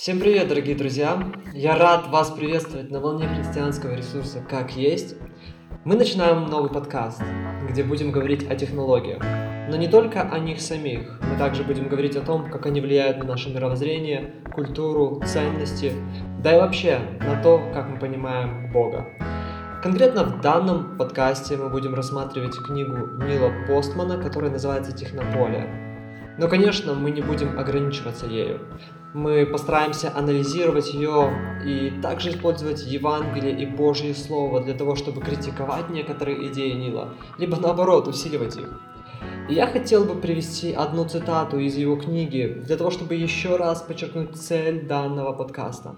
Всем привет, дорогие друзья! Я рад вас приветствовать на волне христианского ресурса «Как есть». Мы начинаем новый подкаст, где будем говорить о технологиях. Но не только о них самих. Мы также будем говорить о том, как они влияют на наше мировоззрение, культуру, ценности, да и вообще на то, как мы понимаем Бога. Конкретно в данном подкасте мы будем рассматривать книгу Нила Постмана, которая называется «Технополия». Но, конечно, мы не будем ограничиваться ею. Мы постараемся анализировать ее и также использовать Евангелие и Божье Слово для того, чтобы критиковать некоторые идеи Нила, либо наоборот усиливать их. Я хотел бы привести одну цитату из его книги для того, чтобы еще раз подчеркнуть цель данного подкаста.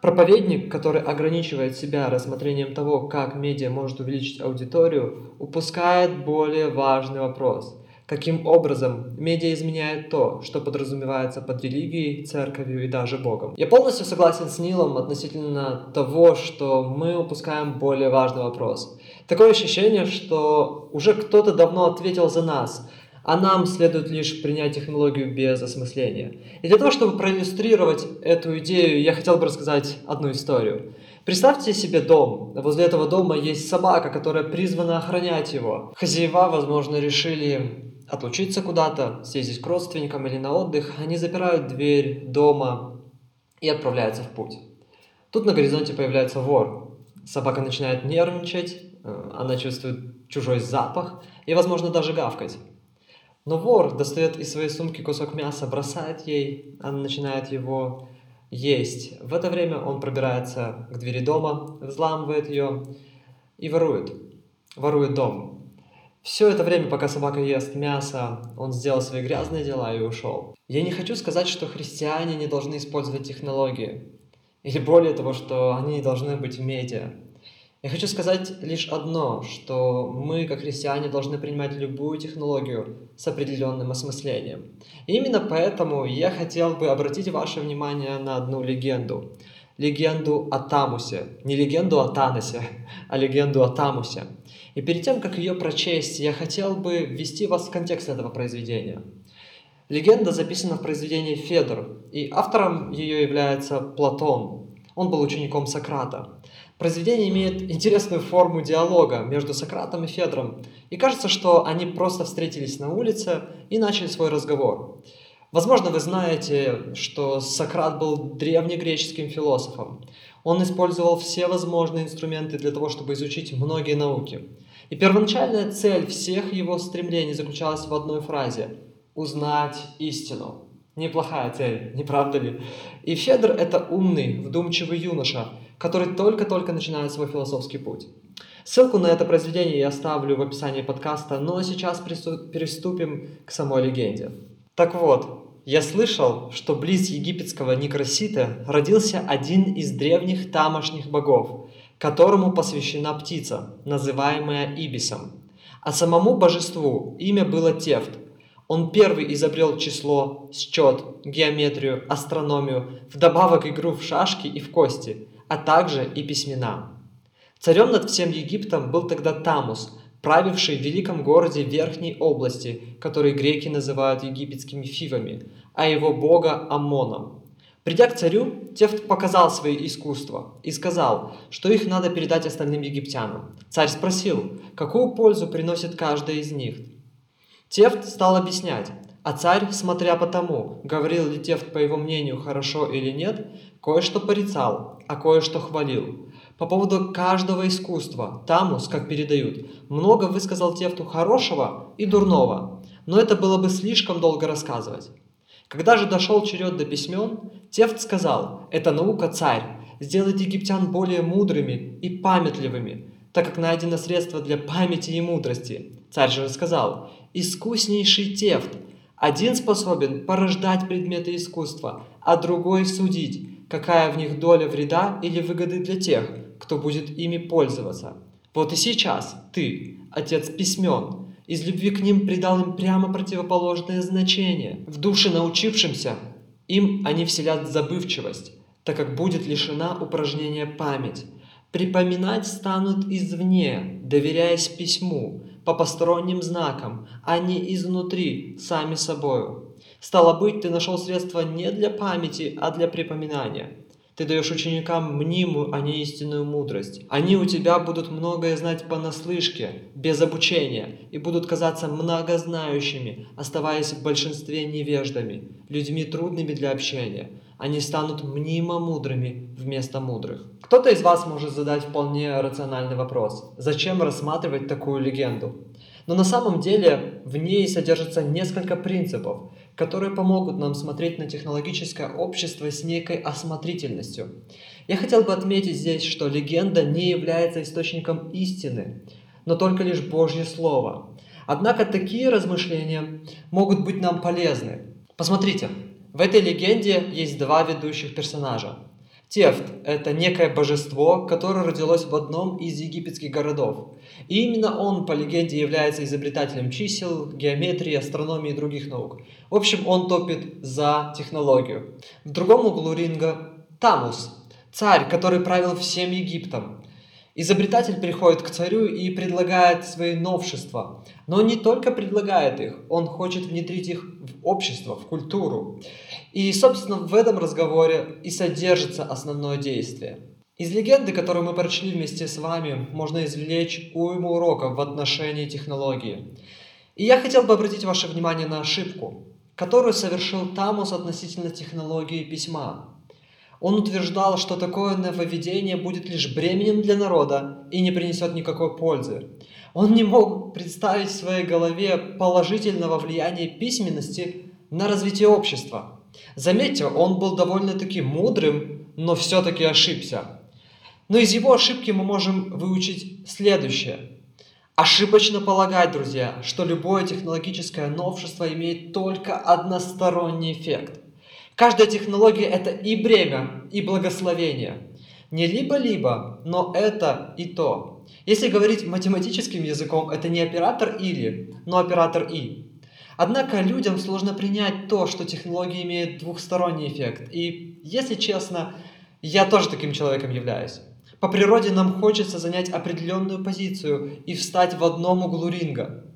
Проповедник, который ограничивает себя рассмотрением того, как медиа может увеличить аудиторию, упускает более важный вопрос – Каким образом медиа изменяет то, что подразумевается под религией, церковью и даже Богом? Я полностью согласен с Нилом относительно того, что мы упускаем более важный вопрос. Такое ощущение, что уже кто-то давно ответил за нас, а нам следует лишь принять технологию без осмысления. И для того, чтобы проиллюстрировать эту идею, я хотел бы рассказать одну историю. Представьте себе дом. Возле этого дома есть собака, которая призвана охранять его. Хозяева, возможно, решили отлучиться куда-то, съездить к родственникам или на отдых, они запирают дверь дома и отправляются в путь. Тут на горизонте появляется вор. Собака начинает нервничать, э, она чувствует чужой запах и, возможно, даже гавкать. Но вор достает из своей сумки кусок мяса, бросает ей, она начинает его есть. В это время он пробирается к двери дома, взламывает ее и ворует. Ворует дом. Все это время, пока собака ест мясо, он сделал свои грязные дела и ушел. Я не хочу сказать, что христиане не должны использовать технологии. Или более того, что они не должны быть в медиа. Я хочу сказать лишь одно, что мы, как христиане, должны принимать любую технологию с определенным осмыслением. И именно поэтому я хотел бы обратить ваше внимание на одну легенду. Легенду о Тамусе. Не легенду о Таносе, а легенду о Тамусе – и перед тем, как ее прочесть, я хотел бы ввести вас в контекст этого произведения. Легенда записана в произведении «Федор», и автором ее является Платон. Он был учеником Сократа. Произведение имеет интересную форму диалога между Сократом и Федором, и кажется, что они просто встретились на улице и начали свой разговор. Возможно, вы знаете, что Сократ был древнегреческим философом. Он использовал все возможные инструменты для того, чтобы изучить многие науки. И первоначальная цель всех его стремлений заключалась в одной фразе – узнать истину. Неплохая цель, не правда ли? И Федор – это умный, вдумчивый юноша, который только-только начинает свой философский путь. Ссылку на это произведение я оставлю в описании подкаста, но сейчас приступим к самой легенде. Так вот, я слышал, что близ египетского Никросита родился один из древних тамошних богов, которому посвящена птица, называемая Ибисом. А самому божеству имя было Тефт. Он первый изобрел число, счет, геометрию, астрономию, вдобавок игру в шашки и в кости, а также и письмена. Царем над всем Египтом был тогда Тамус, правивший в великом городе Верхней области, который греки называют египетскими фивами, а его бога Амоном. Придя к царю, Тефт показал свои искусства и сказал, что их надо передать остальным египтянам. Царь спросил, какую пользу приносит каждая из них. Тефт стал объяснять, а царь, смотря по тому, говорил ли Тефт, по его мнению, хорошо или нет, кое-что порицал, а кое-что хвалил. По поводу каждого искусства, Тамус, как передают, много высказал Тефту хорошего и дурного, но это было бы слишком долго рассказывать. Когда же дошел черед до письмен, Тефт сказал, «Это наука царь, сделает египтян более мудрыми и памятливыми, так как найдено средство для памяти и мудрости». Царь же рассказал, «Искуснейший Тефт, один способен порождать предметы искусства, а другой судить, какая в них доля вреда или выгоды для тех, кто будет ими пользоваться. Вот и сейчас ты, отец письмен, из любви к ним придал им прямо противоположное значение. В душе научившимся им они вселят забывчивость, так как будет лишена упражнения память. Припоминать станут извне, доверяясь письму, по посторонним знакам, а не изнутри, сами собою. Стало быть, ты нашел средства не для памяти, а для припоминания. Ты даешь ученикам мнимую, а не истинную мудрость. Они у тебя будут многое знать понаслышке, без обучения, и будут казаться многознающими, оставаясь в большинстве невеждами, людьми трудными для общения. Они станут мнимо мудрыми вместо мудрых. Кто-то из вас может задать вполне рациональный вопрос. Зачем рассматривать такую легенду? Но на самом деле в ней содержится несколько принципов, которые помогут нам смотреть на технологическое общество с некой осмотрительностью. Я хотел бы отметить здесь, что легенда не является источником истины, но только лишь Божье Слово. Однако такие размышления могут быть нам полезны. Посмотрите, в этой легенде есть два ведущих персонажа. Тефт – это некое божество, которое родилось в одном из египетских городов. И именно он, по легенде, является изобретателем чисел, геометрии, астрономии и других наук. В общем, он топит за технологию. В другом углу ринга Тамус, царь, который правил всем Египтом. Изобретатель приходит к царю и предлагает свои новшества. Но не только предлагает их, он хочет внедрить их в общество, в культуру. И, собственно, в этом разговоре и содержится основное действие. Из легенды, которую мы прочли вместе с вами, можно извлечь уйму уроков в отношении технологии. И я хотел бы обратить ваше внимание на ошибку, которую совершил Тамус относительно технологии письма. Он утверждал, что такое нововведение будет лишь бременем для народа и не принесет никакой пользы. Он не мог представить в своей голове положительного влияния письменности на развитие общества. Заметьте, он был довольно-таки мудрым, но все-таки ошибся. Но из его ошибки мы можем выучить следующее. Ошибочно полагать, друзья, что любое технологическое новшество имеет только односторонний эффект. Каждая технология – это и бремя, и благословение. Не либо-либо, но это и то. Если говорить математическим языком, это не оператор «или», но оператор «и». Однако людям сложно принять то, что технология имеет двухсторонний эффект. И, если честно, я тоже таким человеком являюсь. По природе нам хочется занять определенную позицию и встать в одном углу ринга.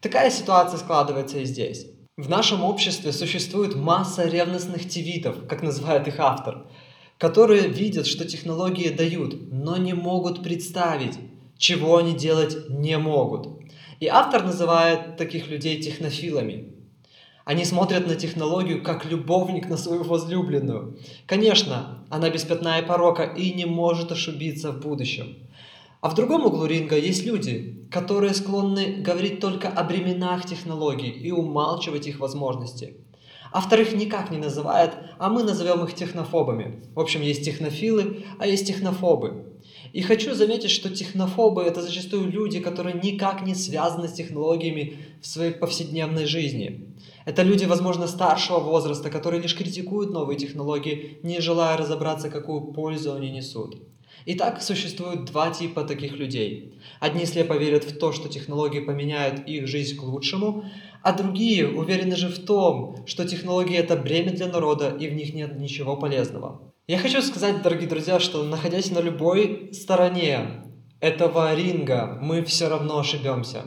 Такая ситуация складывается и здесь. В нашем обществе существует масса ревностных тивитов, как называет их автор, которые видят, что технологии дают, но не могут представить, чего они делать не могут. И автор называет таких людей технофилами. Они смотрят на технологию как любовник на свою возлюбленную. Конечно, она без пятна и порока и не может ошибиться в будущем. А в другом углу ринга есть люди, которые склонны говорить только о бременах технологий и умалчивать их возможности. Автор их никак не называет, а мы назовем их технофобами. В общем, есть технофилы, а есть технофобы. И хочу заметить, что технофобы – это зачастую люди, которые никак не связаны с технологиями в своей повседневной жизни. Это люди, возможно, старшего возраста, которые лишь критикуют новые технологии, не желая разобраться, какую пользу они несут. Итак, существует два типа таких людей. Одни слепо верят в то, что технологии поменяют их жизнь к лучшему, а другие уверены же в том, что технологии это бремя для народа и в них нет ничего полезного. Я хочу сказать, дорогие друзья, что находясь на любой стороне этого ринга, мы все равно ошибемся.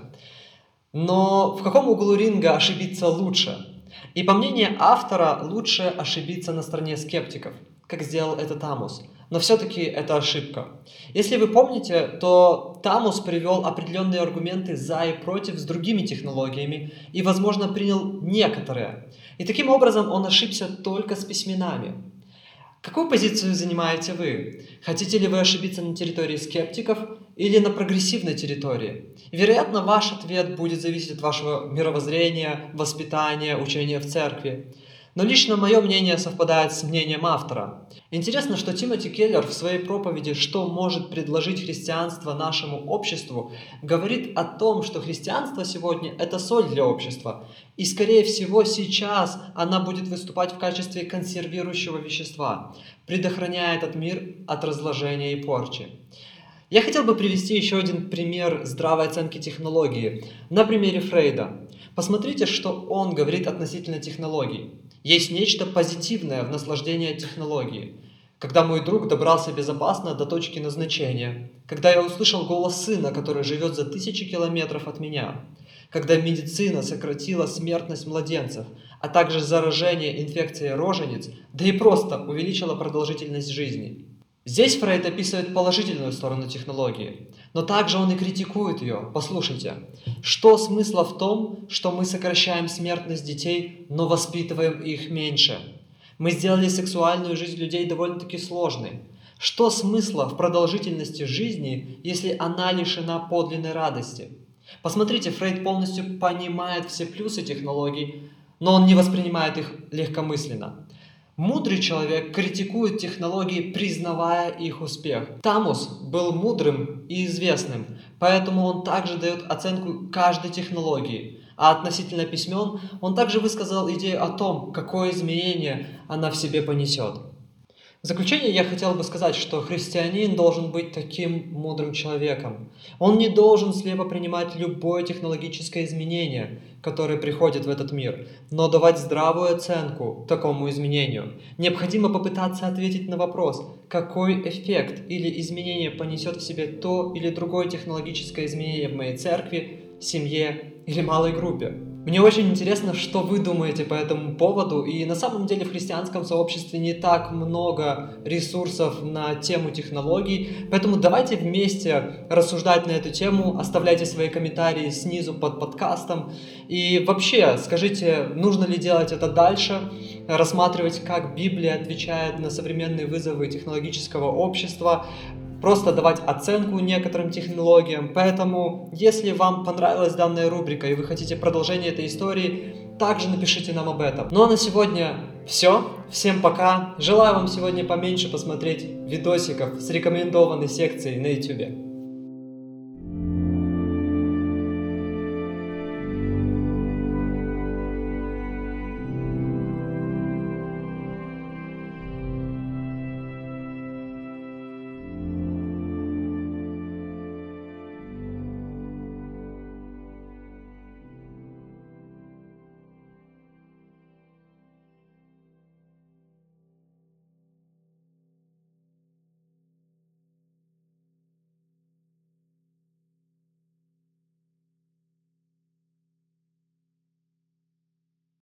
Но в каком углу ринга ошибиться лучше? И по мнению автора, лучше ошибиться на стороне скептиков, как сделал это Тамус. Но все-таки это ошибка. Если вы помните, то Тамус привел определенные аргументы за и против с другими технологиями и, возможно, принял некоторые. И таким образом он ошибся только с письменами. Какую позицию занимаете вы? Хотите ли вы ошибиться на территории скептиков или на прогрессивной территории? Вероятно, ваш ответ будет зависеть от вашего мировоззрения, воспитания, учения в церкви. Но лично мое мнение совпадает с мнением автора. Интересно, что Тимоти Келлер в своей проповеди «Что может предложить христианство нашему обществу» говорит о том, что христианство сегодня – это соль для общества. И, скорее всего, сейчас она будет выступать в качестве консервирующего вещества, предохраняя этот мир от разложения и порчи. Я хотел бы привести еще один пример здравой оценки технологии на примере Фрейда. Посмотрите, что он говорит относительно технологий. Есть нечто позитивное в наслаждении технологии. Когда мой друг добрался безопасно до точки назначения, когда я услышал голос сына, который живет за тысячи километров от меня, когда медицина сократила смертность младенцев, а также заражение инфекцией рожениц, да и просто увеличила продолжительность жизни. Здесь Фрейд описывает положительную сторону технологии, но также он и критикует ее. Послушайте, что смысла в том, что мы сокращаем смертность детей, но воспитываем их меньше? Мы сделали сексуальную жизнь людей довольно-таки сложной. Что смысла в продолжительности жизни, если она лишена подлинной радости? Посмотрите, Фрейд полностью понимает все плюсы технологий, но он не воспринимает их легкомысленно. Мудрый человек критикует технологии, признавая их успех. Тамус был мудрым и известным, поэтому он также дает оценку каждой технологии. А относительно письмен, он также высказал идею о том, какое изменение она в себе понесет. В заключение я хотел бы сказать, что христианин должен быть таким мудрым человеком. Он не должен слепо принимать любое технологическое изменение, которое приходит в этот мир, но давать здравую оценку такому изменению. Необходимо попытаться ответить на вопрос, какой эффект или изменение понесет в себе то или другое технологическое изменение в моей церкви, семье или малой группе. Мне очень интересно, что вы думаете по этому поводу. И на самом деле в христианском сообществе не так много ресурсов на тему технологий. Поэтому давайте вместе рассуждать на эту тему. Оставляйте свои комментарии снизу под подкастом. И вообще, скажите, нужно ли делать это дальше? Рассматривать, как Библия отвечает на современные вызовы технологического общества просто давать оценку некоторым технологиям. Поэтому, если вам понравилась данная рубрика и вы хотите продолжение этой истории, также напишите нам об этом. Ну а на сегодня все. Всем пока. Желаю вам сегодня поменьше посмотреть видосиков с рекомендованной секцией на YouTube.